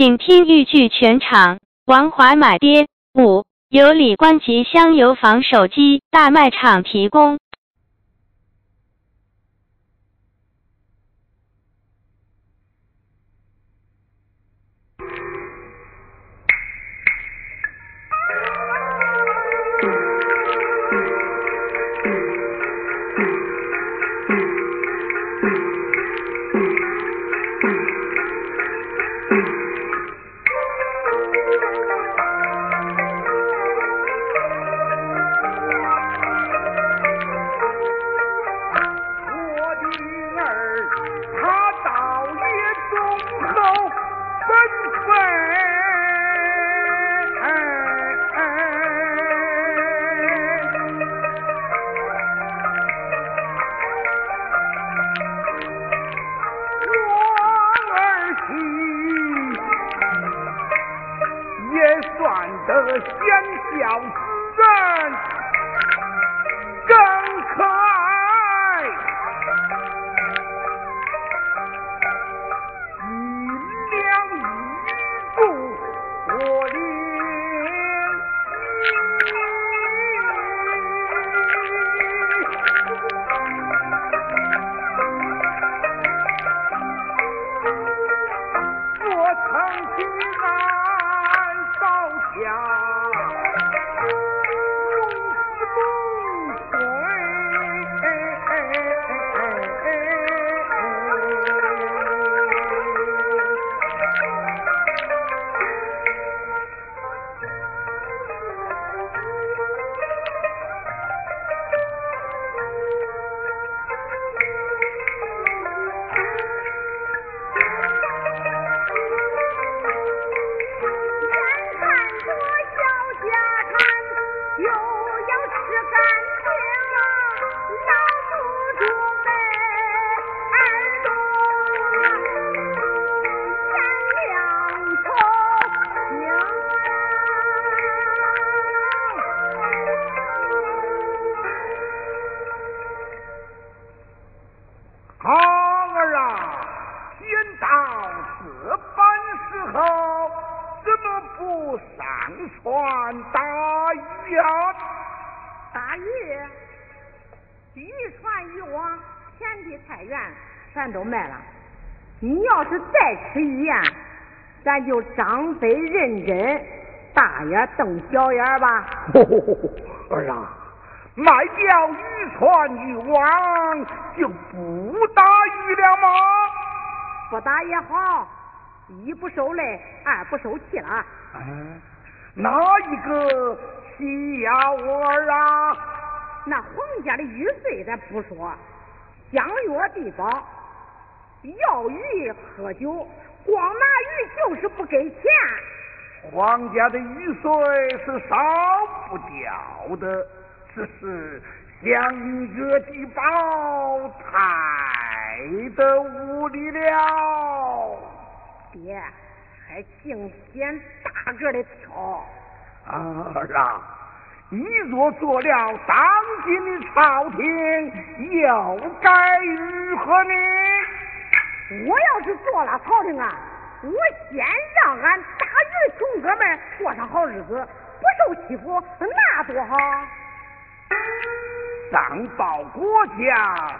请听豫剧全场。王华买爹五，由李官吉香油坊手机大卖场提供。咱就张飞认真，大眼瞪小眼吧。儿啊，卖掉渔船渔网就不打鱼了吗？不打也好，一不受累，二不受气了。嗯，哪一个气呀，我儿啊？那皇家的玉碎咱不说，香药地宝，要鱼喝酒。光拿鱼就是不给钱，皇家的玉碎是烧不掉的，只是香药地宝太的无力了。爹，还净捡大个的挑。啊儿啊，你若做了当今的朝廷，又该如何呢？我要是做了朝廷啊，我先让俺打鱼穷哥们过上好日子，不受欺负，那多好！上报国家，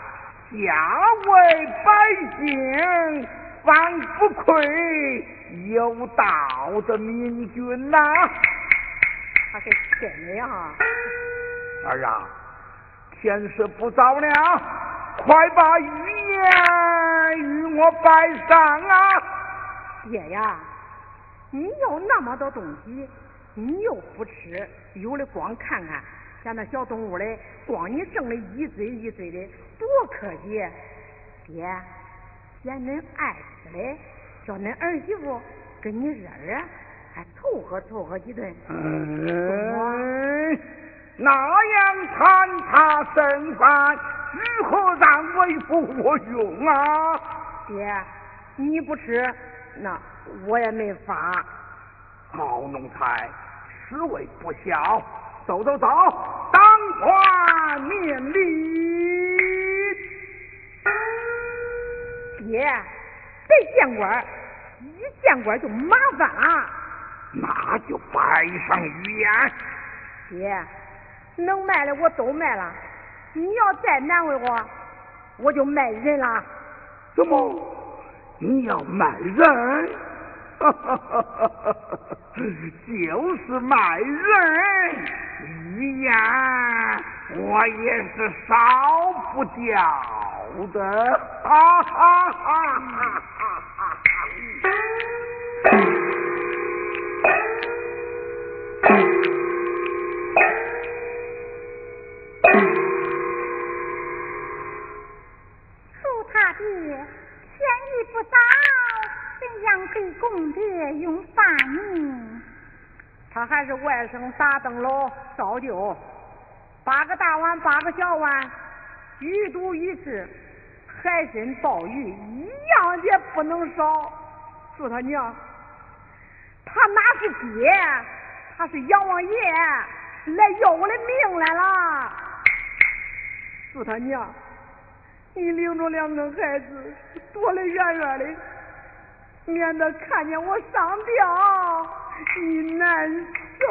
下为百姓，方不愧有道的明君呐！他是真的呀！儿啊，天色不早了，快把鱼言与我摆上啊！爹呀，你要那么多东西，你又不吃，有的光看看，像那小动物嘞，光你挣的一堆一堆的，多可惜！爹，嫌恁爱吃的，叫恁儿媳妇跟你热热，还凑合凑合几顿。嗯，那样残差剩饭，如何让为父我用啊？爹，你不吃。那我也没法。好奴才，此为不孝。走走走，当官面礼。爹，这见官一见官就麻烦了。那就摆上玉燕。爹，能卖的我都卖了，你要再难为我，我就卖人了。怎么？你要卖人？哈哈哈哈哈！就是卖人，玉燕我也是少不掉的。哈哈哈哈哈！不早，怎样给公爹用饭呢？他还是外甥打灯笼照旧，八个大碗八个小碗，鱼肚鱼翅，海参鲍鱼一样也不能少。祝他娘，他哪是爹，他是阎王爷来要我的命来了。祝他娘。你领着两个孩子躲得远远的，免得看见我上吊，你难受。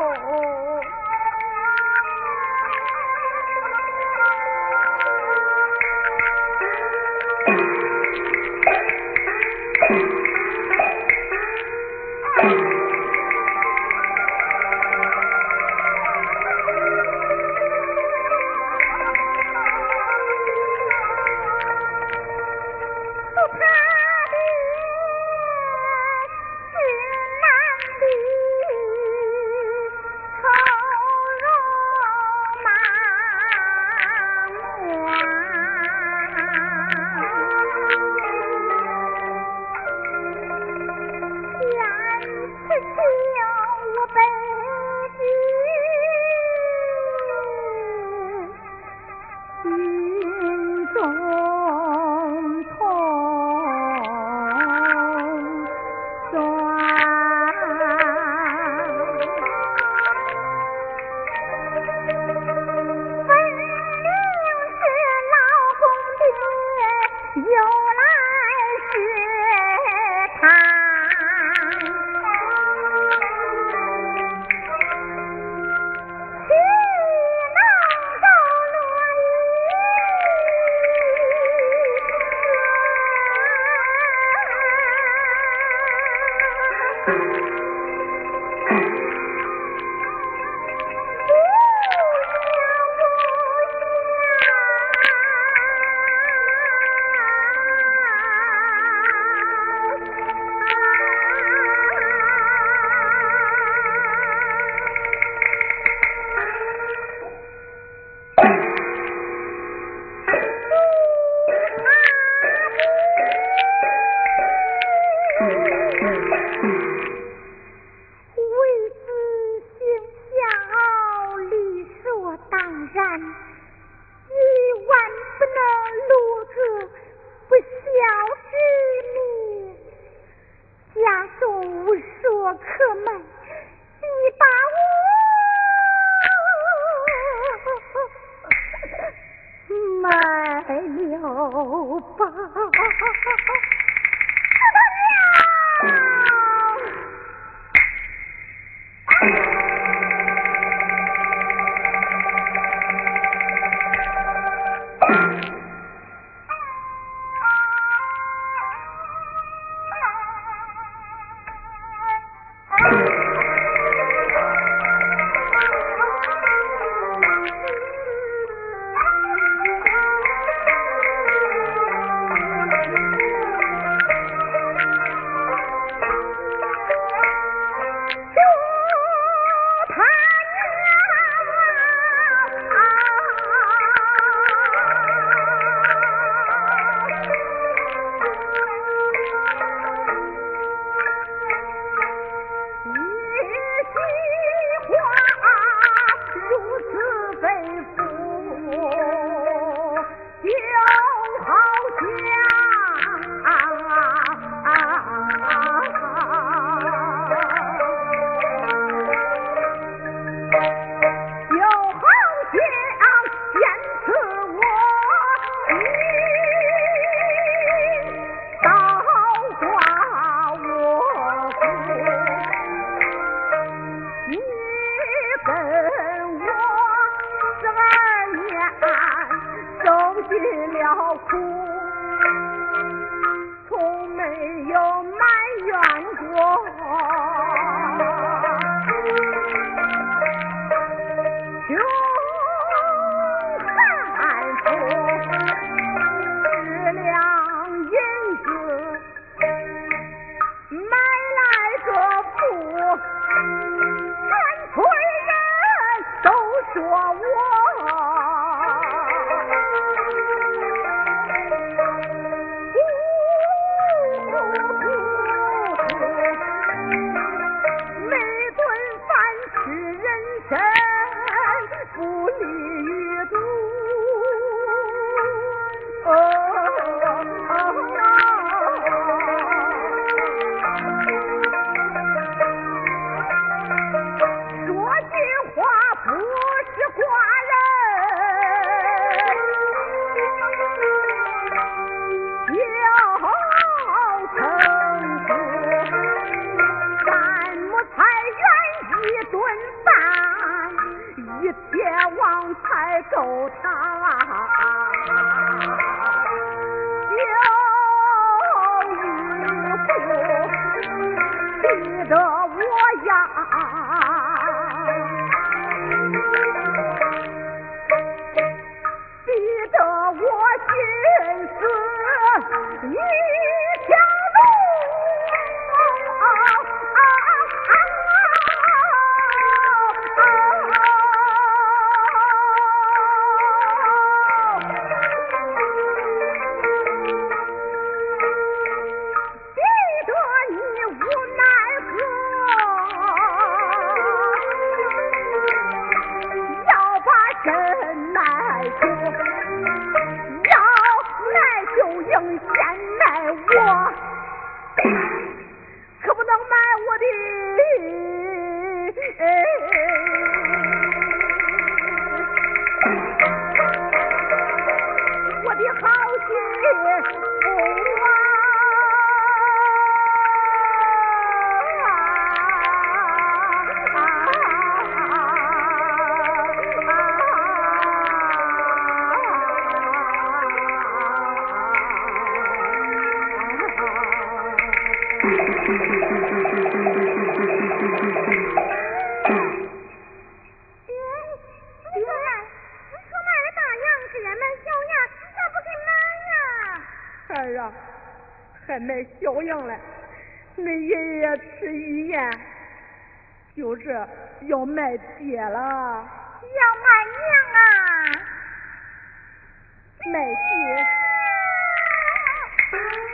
不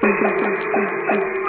成双。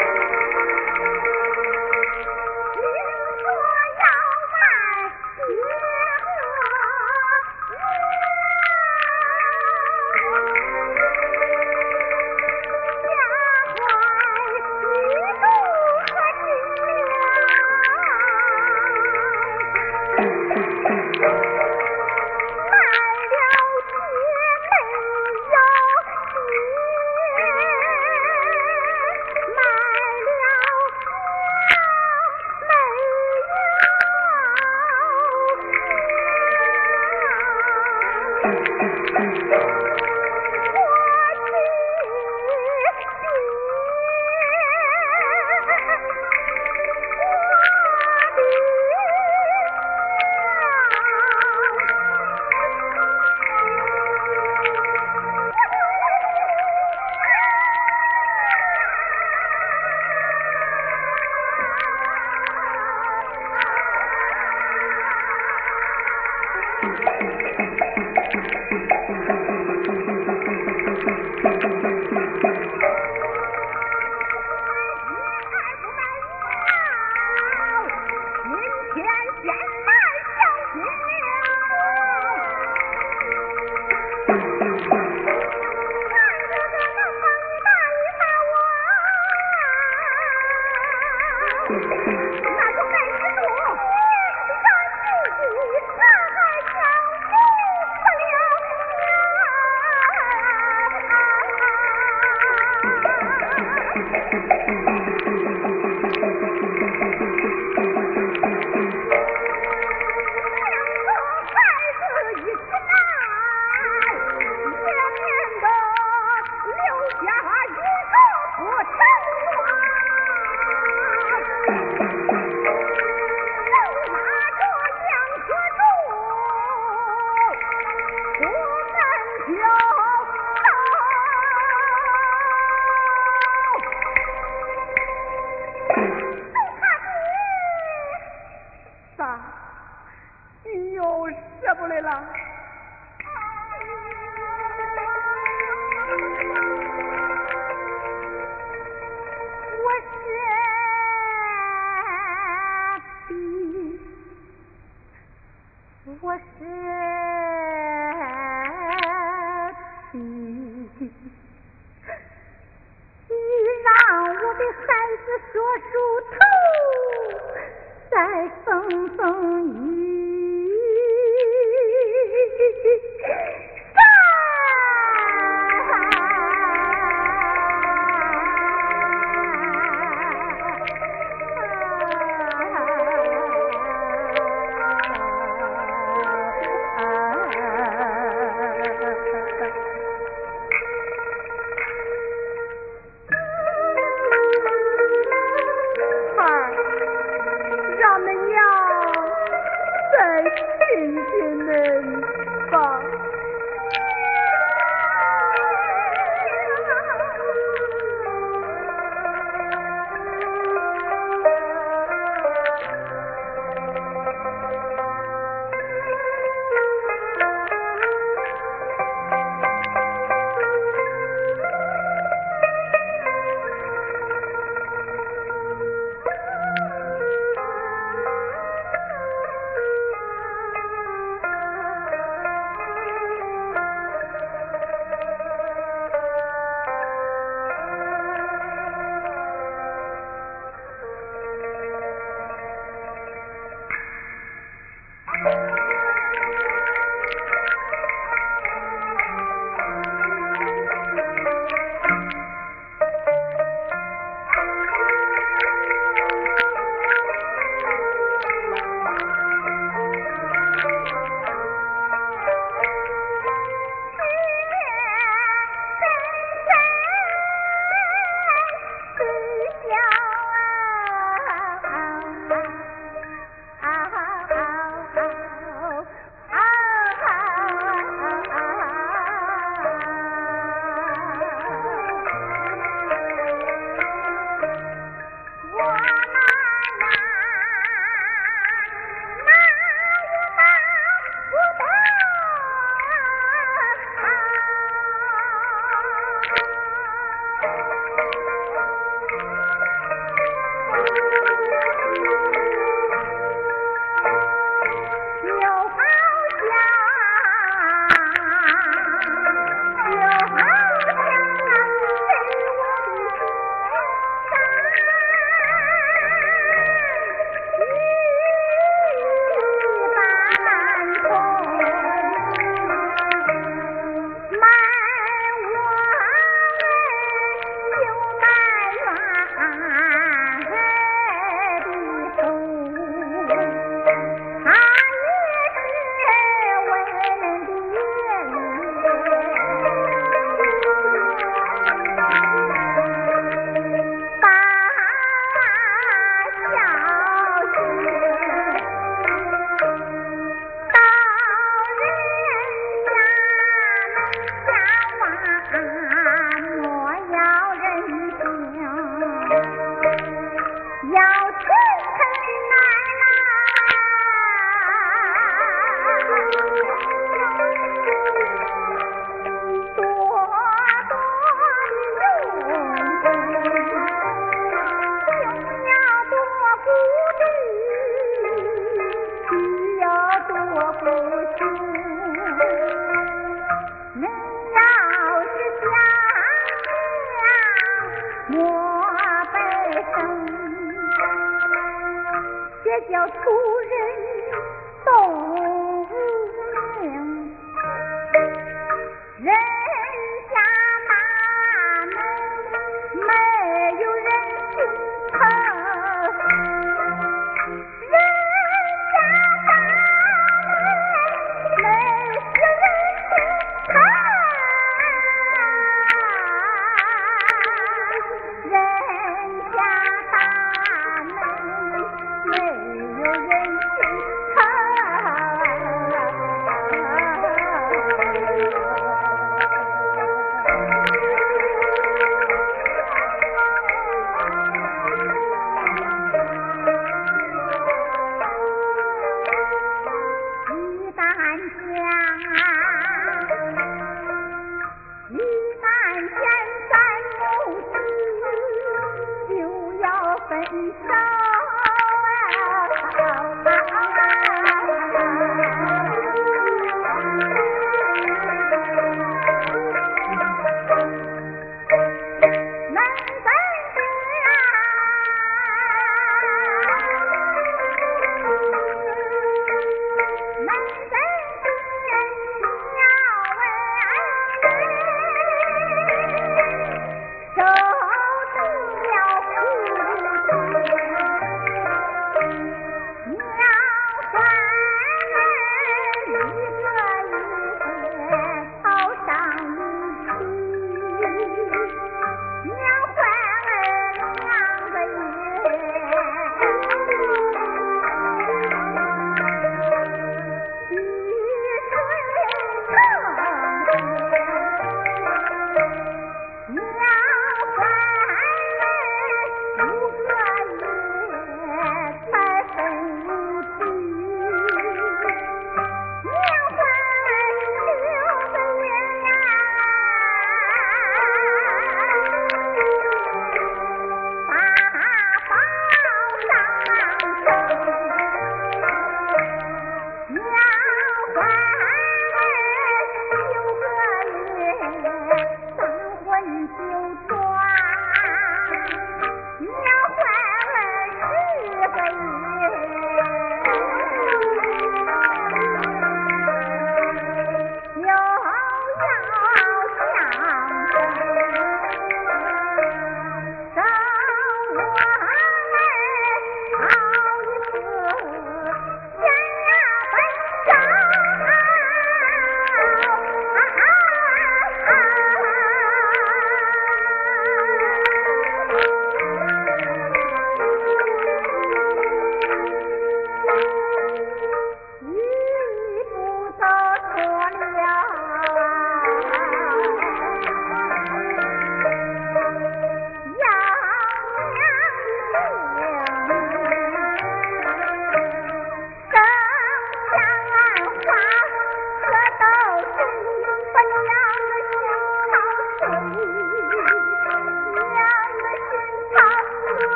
人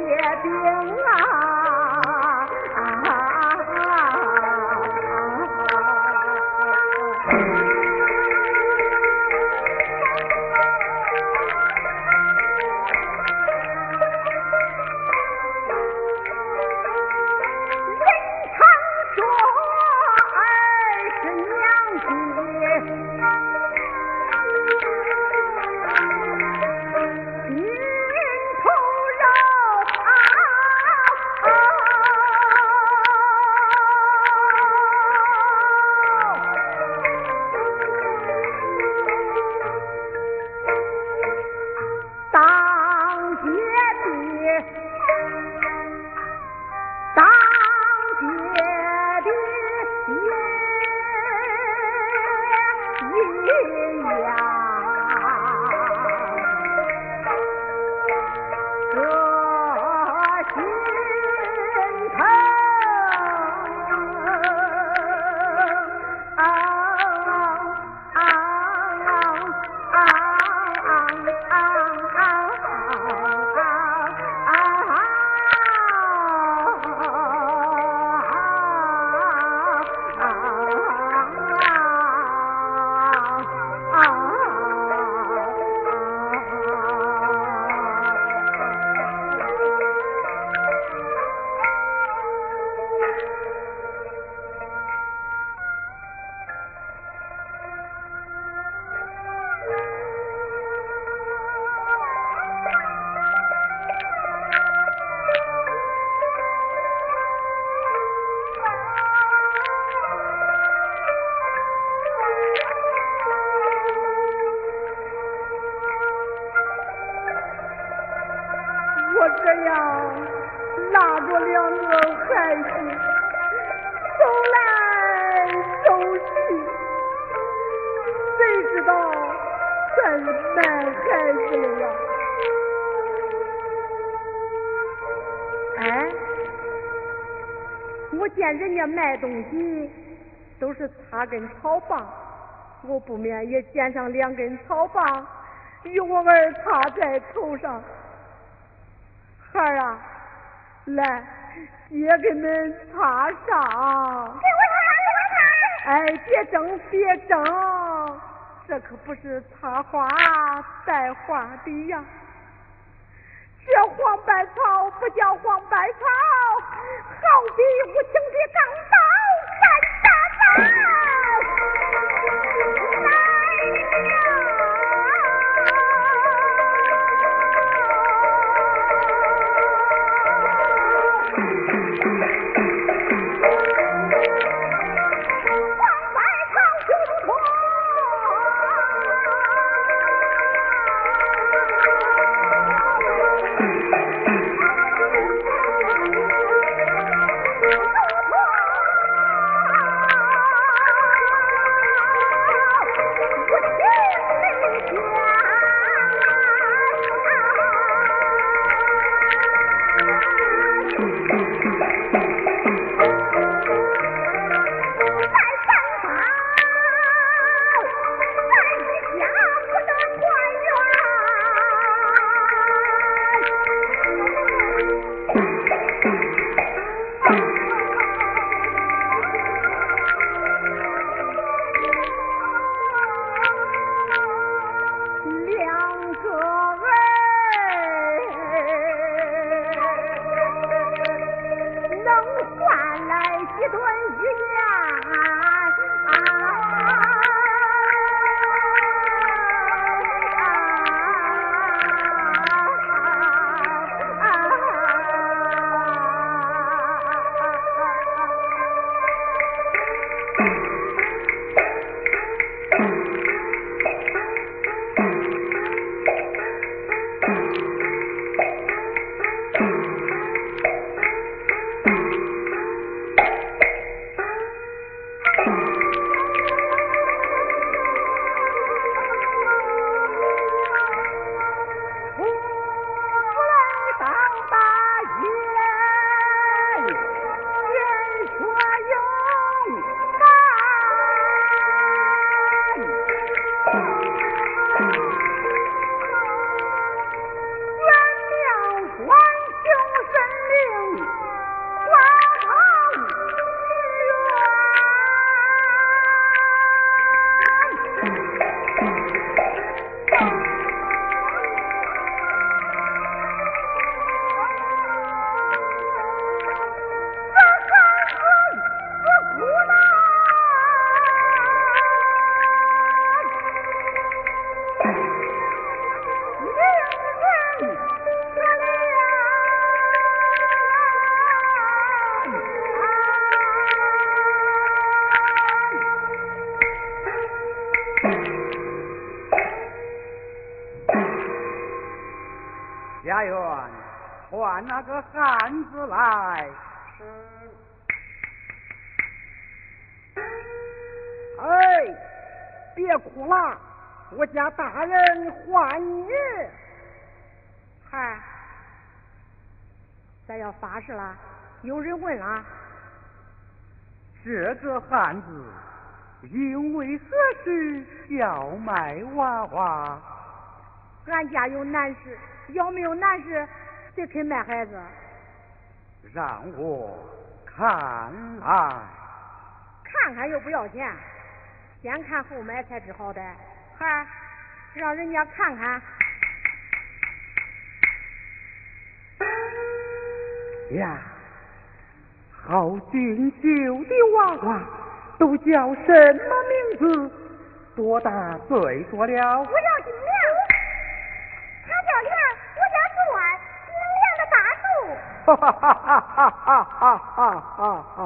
结冰了根草棒，我不免也捡上两根草棒，与我儿插在头上。孩儿啊，来，爹给恁插上。给我插，给我插。哎，别争，别争，这可不是插花带花的呀。这黄百草不叫黄百草，好比无情的钢刀砍 大家大人唤你。孩儿，咱要发誓了。有人问了，这个汉子因为何事要卖娃娃？俺家有难事，要没有难事，谁肯卖孩子？让我看来。看看又不要钱，先看后买才知好歹。孩儿，让人家看看。呀，好俊秀的娃娃，都叫什么名字？多大岁数了？我叫金亮，他叫亮，我家住外，金亮的大树。哈哈哈哈哈哈哈哈哈！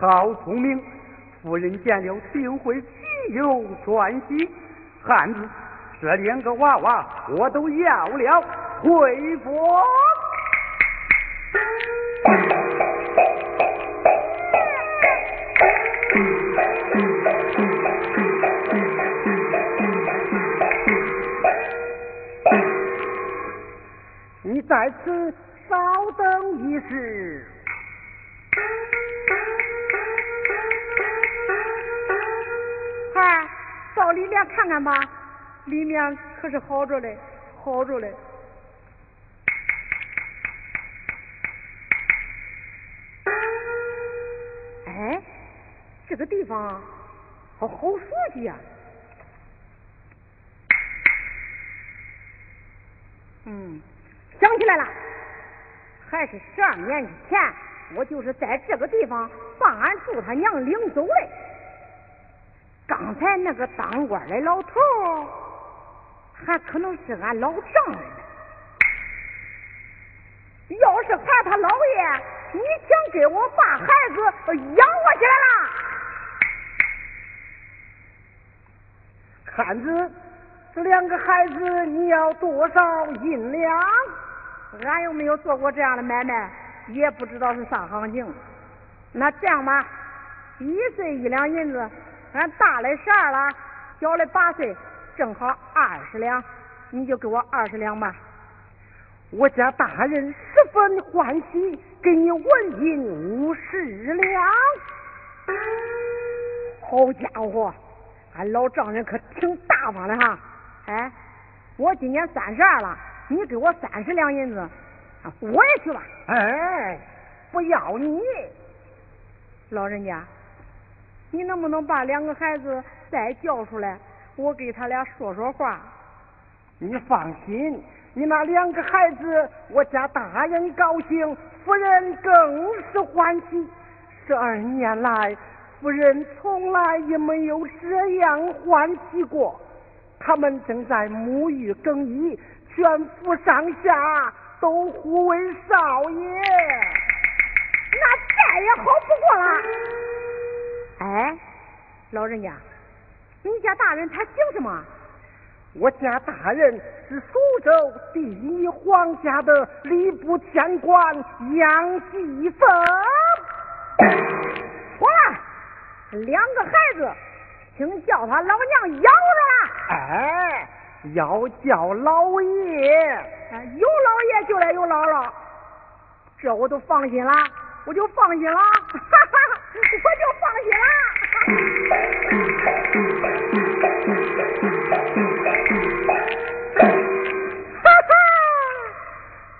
好聪明，夫人见了定会喜忧欢喜。汉子，这两个娃娃我都要了，回国。你在此稍等一时。孩到里面看看吧，里面可是好着嘞，好着嘞。哎，这个地方好好熟悉呀！嗯，想起来了，还是十二年以前，我就是在这个地方把俺祝他娘领走的。刚才那个当官的老头，还可能是俺老丈人。要是喊他老爷。你想给我把孩子养活起来了？汉子，这两个孩子你要多少银两？俺又没有做过这样的买卖，也不知道是啥行情。那这样吧，一岁一两银子，俺大的十二了，小的八岁，正好二十两，你就给我二十两吧。我家大人十分欢喜。给你纹银五十两，好家伙，俺老丈人可挺大方的哈！哎，我今年三十二了，你给我三十两银子，我也去吧。哎，不要你，老人家，你能不能把两个孩子再叫出来，我给他俩说说话？你放心，你那两个孩子，我家大人高兴。夫人更是欢喜，十二年来，夫人从来也没有这样欢喜过。他们正在沐浴更衣，全府上下都呼为少爷，那再也好不过了。哎，老人家，你家大人他姓什么？我家大人是苏州第一皇家的礼部天官杨继峰。错了，两个孩子，请叫他老娘咬着了。哎，要叫老爷，有老爷就得有姥姥，这我都放心了，我就放心了，哈哈，我就放心了。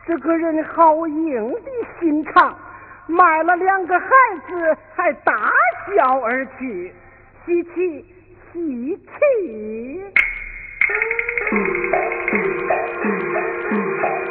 这个人好硬的心肠卖了两个孩子还大笑而去。吸气吸气。嗯嗯嗯嗯